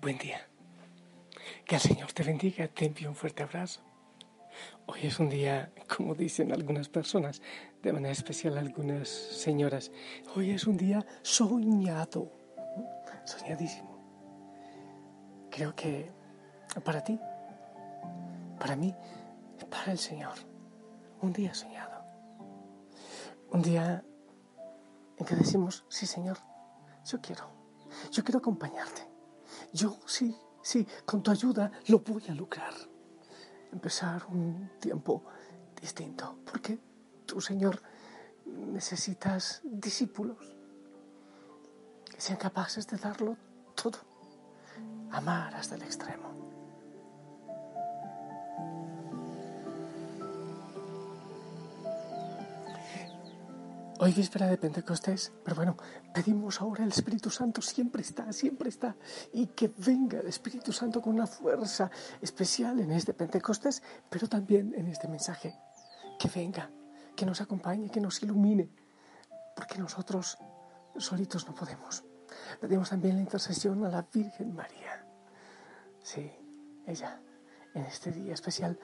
buen día. Que el Señor te bendiga, te envío un fuerte abrazo. Hoy es un día, como dicen algunas personas, de manera especial algunas señoras, hoy es un día soñado, soñadísimo. Creo que para ti, para mí, para el Señor, un día soñado. Un día en que decimos, sí Señor, yo quiero, yo quiero acompañarte. Yo sí, sí, con tu ayuda lo voy a lograr. Empezar un tiempo distinto, porque tú, Señor, necesitas discípulos que sean capaces de darlo todo, amar hasta el extremo. Hoy víspera de Pentecostés, pero bueno, pedimos ahora el Espíritu Santo, siempre está, siempre está, y que venga el Espíritu Santo con una fuerza especial en este Pentecostés, pero también en este mensaje, que venga, que nos acompañe, que nos ilumine, porque nosotros solitos no podemos. Pedimos también la intercesión a la Virgen María, sí, ella, en este día especial,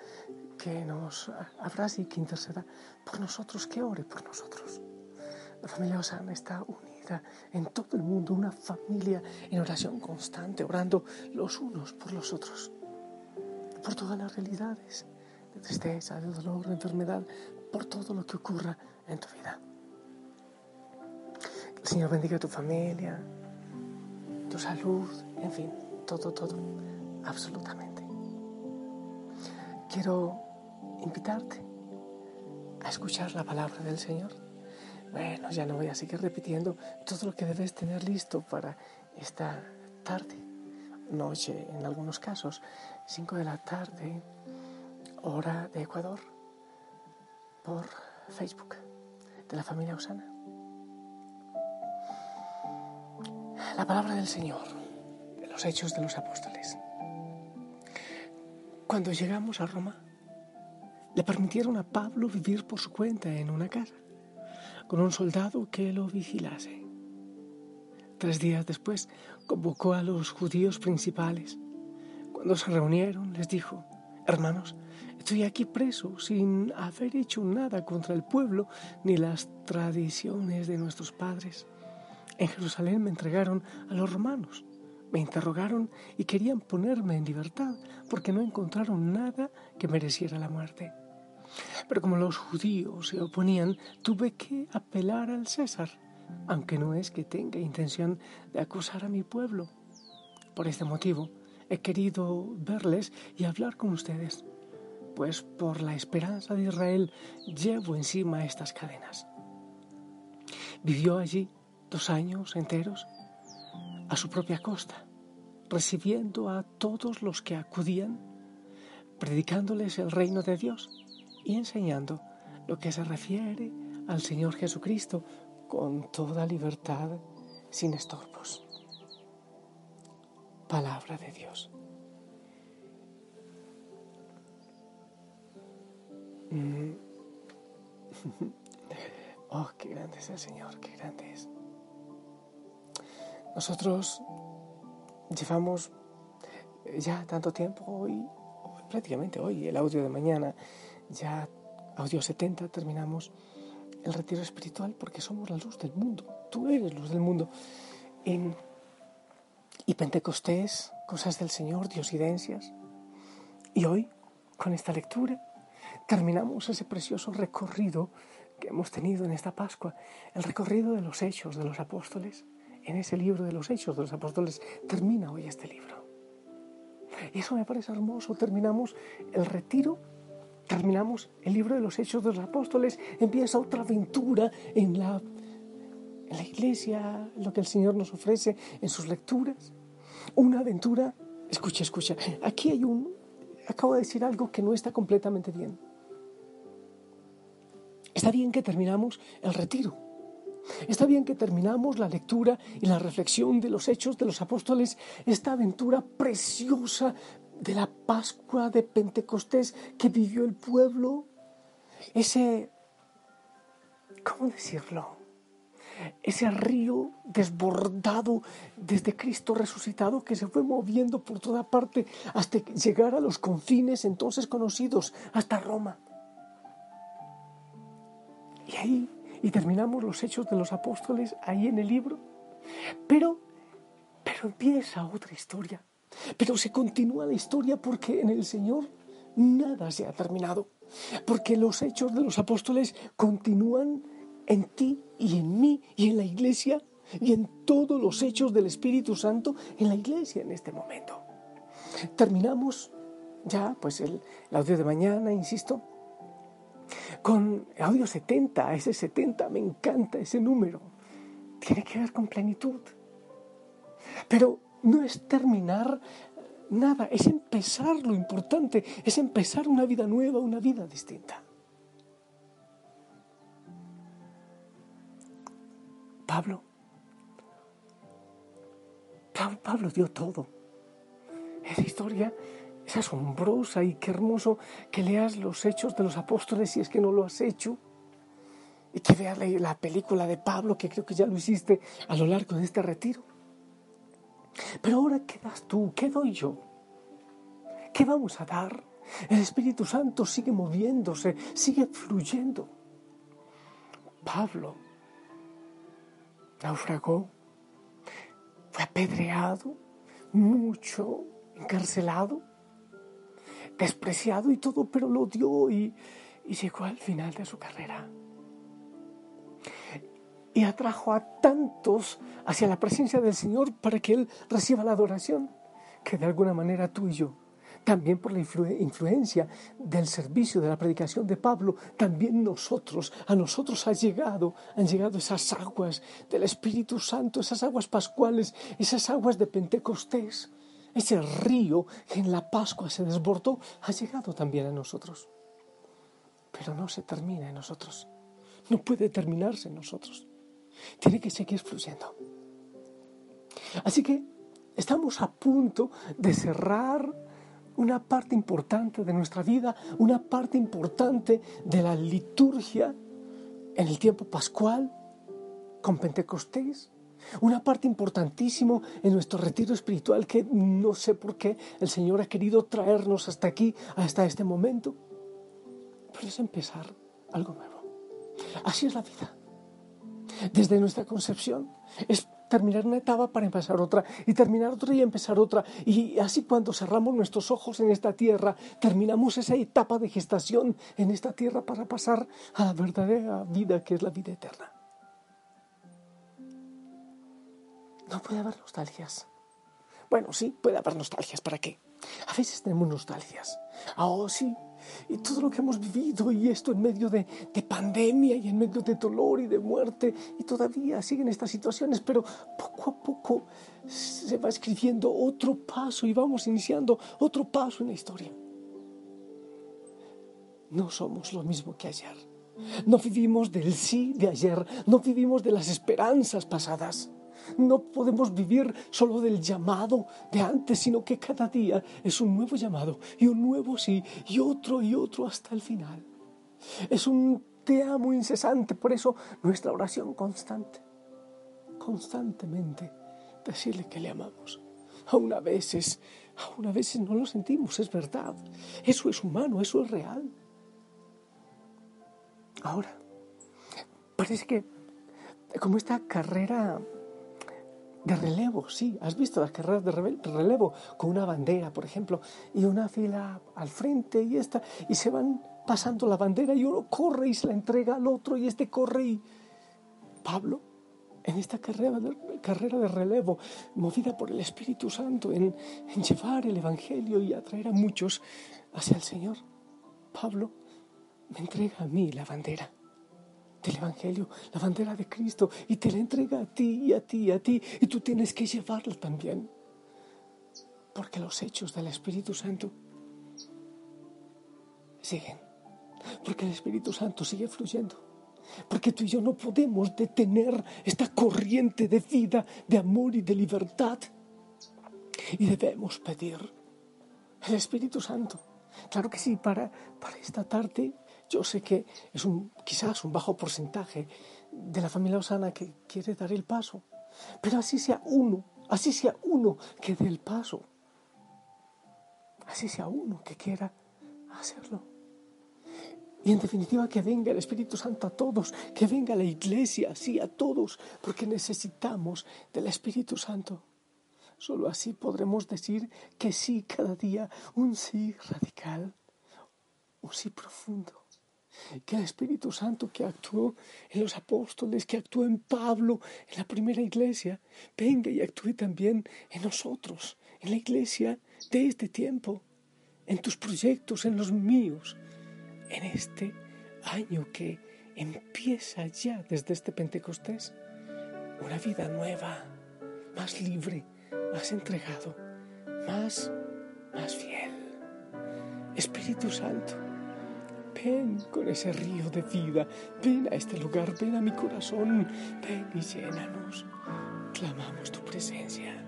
que nos abrace y que interceda por nosotros, que ore por nosotros. La familia Osana está unida en todo el mundo, una familia en oración constante, orando los unos por los otros, por todas las realidades de tristeza, de dolor, de enfermedad, por todo lo que ocurra en tu vida. el Señor bendiga tu familia, tu salud, en fin, todo, todo, absolutamente. Quiero invitarte a escuchar la palabra del Señor bueno, ya no voy a seguir repitiendo todo lo que debes tener listo para esta tarde, noche en algunos casos, 5 de la tarde, hora de Ecuador, por Facebook de la familia Osana. La palabra del Señor, de los hechos de los apóstoles. Cuando llegamos a Roma, le permitieron a Pablo vivir por su cuenta en una casa con un soldado que lo vigilase. Tres días después convocó a los judíos principales. Cuando se reunieron les dijo, hermanos, estoy aquí preso sin haber hecho nada contra el pueblo ni las tradiciones de nuestros padres. En Jerusalén me entregaron a los romanos. Me interrogaron y querían ponerme en libertad porque no encontraron nada que mereciera la muerte. Pero como los judíos se oponían, tuve que apelar al César, aunque no es que tenga intención de acusar a mi pueblo. Por este motivo, he querido verles y hablar con ustedes, pues por la esperanza de Israel llevo encima estas cadenas. Vivió allí dos años enteros a su propia costa, recibiendo a todos los que acudían, predicándoles el reino de Dios y enseñando lo que se refiere al Señor Jesucristo con toda libertad, sin estorbos. Palabra de Dios. Mm. Oh, qué grande es el Señor, qué grande es. Nosotros llevamos ya tanto tiempo hoy, prácticamente hoy, el audio de mañana, ya audio 70 terminamos el retiro espiritual porque somos la luz del mundo. Tú eres luz del mundo. y Pentecostés, cosas del Señor, diosidencias. Y hoy, con esta lectura, terminamos ese precioso recorrido que hemos tenido en esta Pascua, el recorrido de los hechos de los apóstoles. En ese libro de los hechos de los apóstoles termina hoy este libro. Y eso me parece hermoso. Terminamos el retiro terminamos el libro de los Hechos de los Apóstoles, empieza otra aventura en la, en la iglesia, lo que el Señor nos ofrece en sus lecturas. Una aventura, escucha, escucha, aquí hay un, acabo de decir algo que no está completamente bien. Está bien que terminamos el retiro. Está bien que terminamos la lectura y la reflexión de los hechos de los apóstoles, esta aventura preciosa, de la Pascua de Pentecostés que vivió el pueblo, ese, ¿cómo decirlo? ese río desbordado desde Cristo resucitado que se fue moviendo por toda parte hasta llegar a los confines entonces conocidos, hasta Roma. Y ahí, y terminamos los hechos de los apóstoles ahí en el libro. Pero, pero empieza otra historia. Pero se continúa la historia porque en el Señor nada se ha terminado. Porque los hechos de los apóstoles continúan en ti y en mí y en la iglesia y en todos los hechos del Espíritu Santo en la iglesia en este momento. Terminamos ya, pues el, audio de mañana, insisto, con audio 70, ese 70, me encanta ese número. Tiene que ver con plenitud. Pero no es terminar nada, es empezar lo importante, es empezar una vida nueva, una vida distinta. Pablo, Pablo dio todo. Esa historia es asombrosa y qué hermoso que leas los hechos de los apóstoles si es que no lo has hecho. Y que veas la película de Pablo, que creo que ya lo hiciste a lo largo de este retiro. Pero ahora, ¿qué das tú? ¿Qué doy yo? ¿Qué vamos a dar? El Espíritu Santo sigue moviéndose, sigue fluyendo. Pablo naufragó, fue apedreado, mucho, encarcelado, despreciado y todo, pero lo dio y, y llegó al final de su carrera y atrajo a tantos hacia la presencia del Señor para que Él reciba la adoración, que de alguna manera tú y yo, también por la influencia del servicio de la predicación de Pablo, también nosotros, a nosotros ha llegado, han llegado esas aguas del Espíritu Santo, esas aguas pascuales, esas aguas de Pentecostés, ese río que en la Pascua se desbordó, ha llegado también a nosotros. Pero no se termina en nosotros, no puede terminarse en nosotros tiene que seguir fluyendo. Así que estamos a punto de cerrar una parte importante de nuestra vida, una parte importante de la liturgia en el tiempo pascual con Pentecostés, una parte importantísima en nuestro retiro espiritual que no sé por qué el Señor ha querido traernos hasta aquí, hasta este momento. Pero es empezar algo nuevo. Así es la vida desde nuestra concepción. Es terminar una etapa para empezar otra y terminar otra y empezar otra. Y así cuando cerramos nuestros ojos en esta tierra, terminamos esa etapa de gestación en esta tierra para pasar a la verdadera vida que es la vida eterna. No puede haber nostalgias. Bueno, sí, puede haber nostalgias. ¿Para qué? A veces tenemos nostalgias. Oh, sí, y todo lo que hemos vivido y esto en medio de, pandemia y en medio de dolor y de muerte y todavía siguen estas situaciones, pero poco a poco se va escribiendo otro paso y vamos iniciando otro paso en la historia. No somos lo mismo que ayer. No vivimos del sí de ayer, no vivimos de las esperanzas pasadas. No podemos vivir solo del llamado de antes, sino que cada día es un nuevo llamado y un nuevo sí y otro y otro hasta el final. Es un te amo incesante, por eso nuestra oración constante, constantemente decirle que le amamos. Aún a veces, aún a veces no lo sentimos, es verdad. Eso es humano, eso es real. Ahora, parece que como esta carrera de relevo, sí, has visto las carreras de relevo con una bandera, por ejemplo, y una fila al frente y esta, y se van pasando la bandera y uno corre y se la entrega al otro y este corre y Pablo en esta carrera de, carrera de relevo, movida por el Espíritu Santo, en, en llevar el Evangelio y atraer a muchos hacia el Señor, Pablo me entrega a mí la bandera del Evangelio, la bandera de Cristo, y te la entrega a ti y a ti y a ti, y tú tienes que llevarla también. Porque los hechos del Espíritu Santo siguen. Porque el Espíritu Santo sigue fluyendo. Porque tú y yo no podemos detener esta corriente de vida, de amor y de libertad. Y debemos pedir el Espíritu Santo. Claro que sí, para, para esta tarde Yo sé que es un, quizás un bajo porcentaje de la familia Osana que quiere dar el paso, pero así sea uno, así sea uno que dé el paso, así sea uno que quiera hacerlo. Y en definitiva que venga el Espíritu Santo a todos, que venga la iglesia, sí, a todos, porque necesitamos del Espíritu Santo. Solo así podremos decir que sí cada día, un sí radical, un sí profundo. Que el Espíritu Santo que actuó en los apóstoles, que actuó en Pablo, en la primera iglesia, venga y actúe también en nosotros, en la iglesia de este tiempo, en tus proyectos, en los míos, en este año que empieza ya desde este Pentecostés, una vida nueva, más libre, más entregado, más, más fiel. Espíritu Santo, ven con ese río de vida, ven a este lugar, ven a mi corazón, ven y llénanos. Clamamos tu presencia.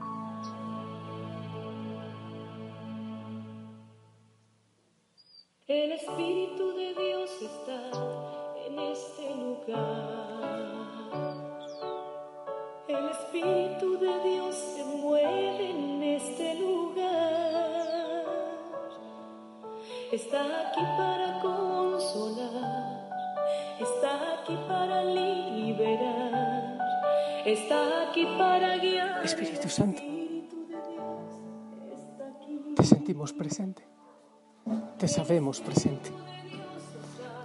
Está aquí para consolar. Está aquí para liberar. Está aquí para guiar. Espíritu Santo, te sentimos presente. Te sabemos presente.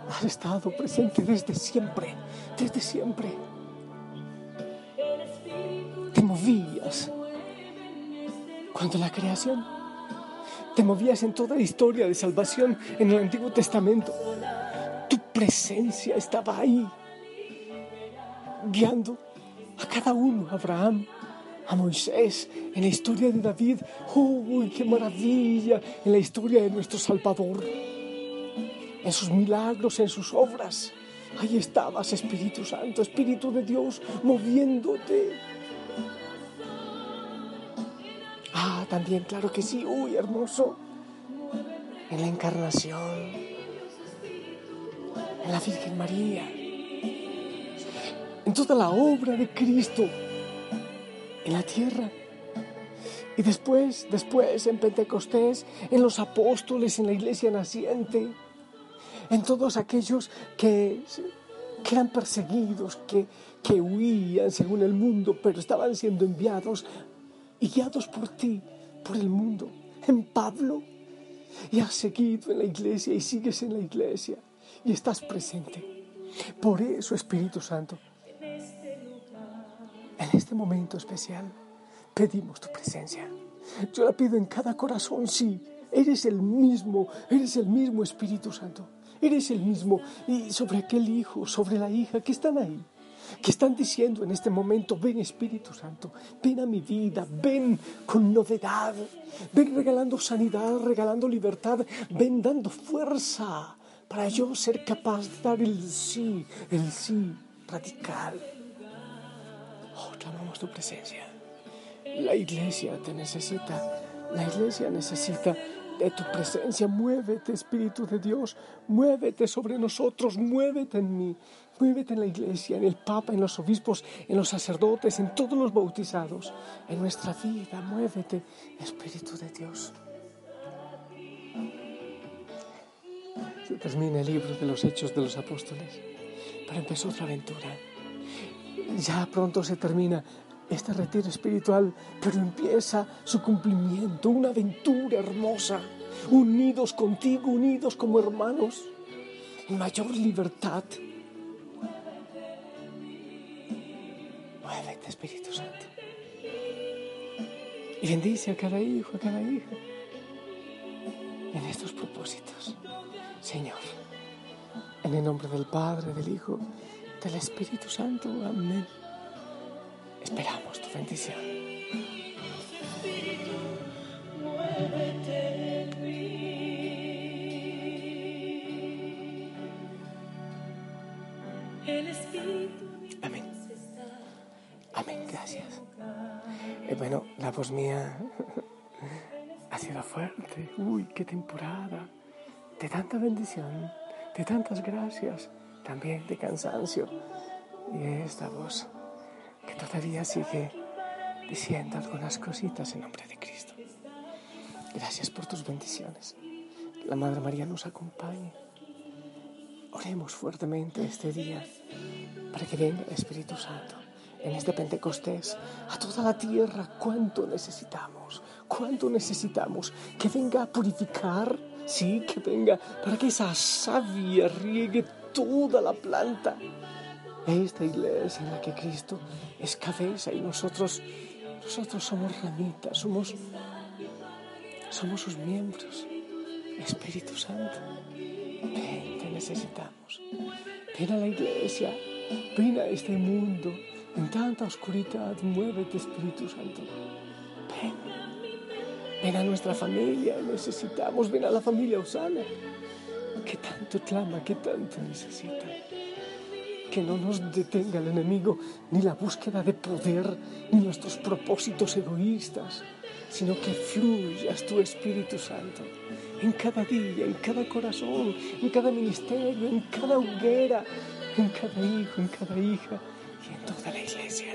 Has estado presente desde siempre, desde siempre. Te movías cuando la creación, te movías en toda la historia de salvación en el Antiguo Testamento. Tu presencia estaba ahí, guiando a cada uno, a Abraham, a Moisés, en la historia de David. ¡Uy, qué maravilla! En la historia de nuestro Salvador. En sus milagros, en sus obras. Ahí estabas, Espíritu Santo, Espíritu de Dios, moviéndote. Ah, también, claro que sí. Uy, hermoso. En la encarnación. En la Virgen María. En toda la obra de Cristo en la tierra. Y después, después en Pentecostés, en los apóstoles, en la iglesia naciente, en todos aquellos que, que eran perseguidos, que, que huían según el mundo, pero estaban siendo enviados guiados por ti, por el mundo, en Pablo. Y has seguido en la iglesia y sigues en la iglesia y estás presente. Por eso, Espíritu Santo, en este momento especial pedimos tu presencia. Yo la pido en cada corazón, sí. Eres el mismo, eres el mismo Espíritu Santo. Eres el mismo. Y sobre aquel hijo, sobre la hija que están ahí, que están diciendo en este momento, ven Espíritu Santo, ven a mi vida, ven con novedad, ven regalando sanidad, regalando libertad, ven dando fuerza para yo ser capaz de dar el sí, el sí radical. Oh, clamamos tu presencia. La iglesia te necesita. La iglesia necesita de tu presencia. Muévete, Espíritu de Dios. Muévete sobre nosotros. Muévete en mí. Muévete en la iglesia, en el Papa, en los obispos, en los sacerdotes, en todos los bautizados. En nuestra vida. Muévete, Espíritu de Dios. Se termina el libro de los Hechos de los Apóstoles. Pero empezó otra aventura ya pronto se termina este retiro espiritual, pero empieza su cumplimiento, una aventura hermosa, unidos contigo, unidos como hermanos, en mayor libertad. Y bendice a cada hijo, a cada hija, en estos propósitos. Señor, en el nombre del Padre, del Hijo, del Espíritu Santo. Amén. Esperamos tu bendición. Bueno, la voz mía ha sido fuerte. Uy, qué temporada de tanta bendición, de tantas gracias, también de cansancio y esta voz que todavía sigue diciendo algunas cositas en nombre de Cristo. Gracias por tus bendiciones. La Madre María nos acompañe. Oremos fuertemente este día para que venga el Espíritu Santo en este Pentecostés a toda la tierra. ¿Cuánto necesitamos? ¿Cuánto necesitamos? Que venga a purificar, sí, que venga para que esa savia riegue toda la planta. Esta iglesia en la que Cristo es cabeza y nosotros, nosotros somos ramitas, somos, somos sus miembros. Espíritu Santo, ven, te necesitamos. Ven a la iglesia, ven a este mundo en tanta oscuridad, muévete Espíritu Santo. Ven, ven a nuestra familia, necesitamos, ven a la familia Osana, que tanto clama, que tanto necesita. Que no nos detenga el enemigo, ni la búsqueda de poder, ni nuestros propósitos egoístas, sino que fluyas tu Espíritu Santo en cada día, en cada corazón, en cada ministerio, en cada hoguera, en cada hijo, en cada hija y en toda la iglesia.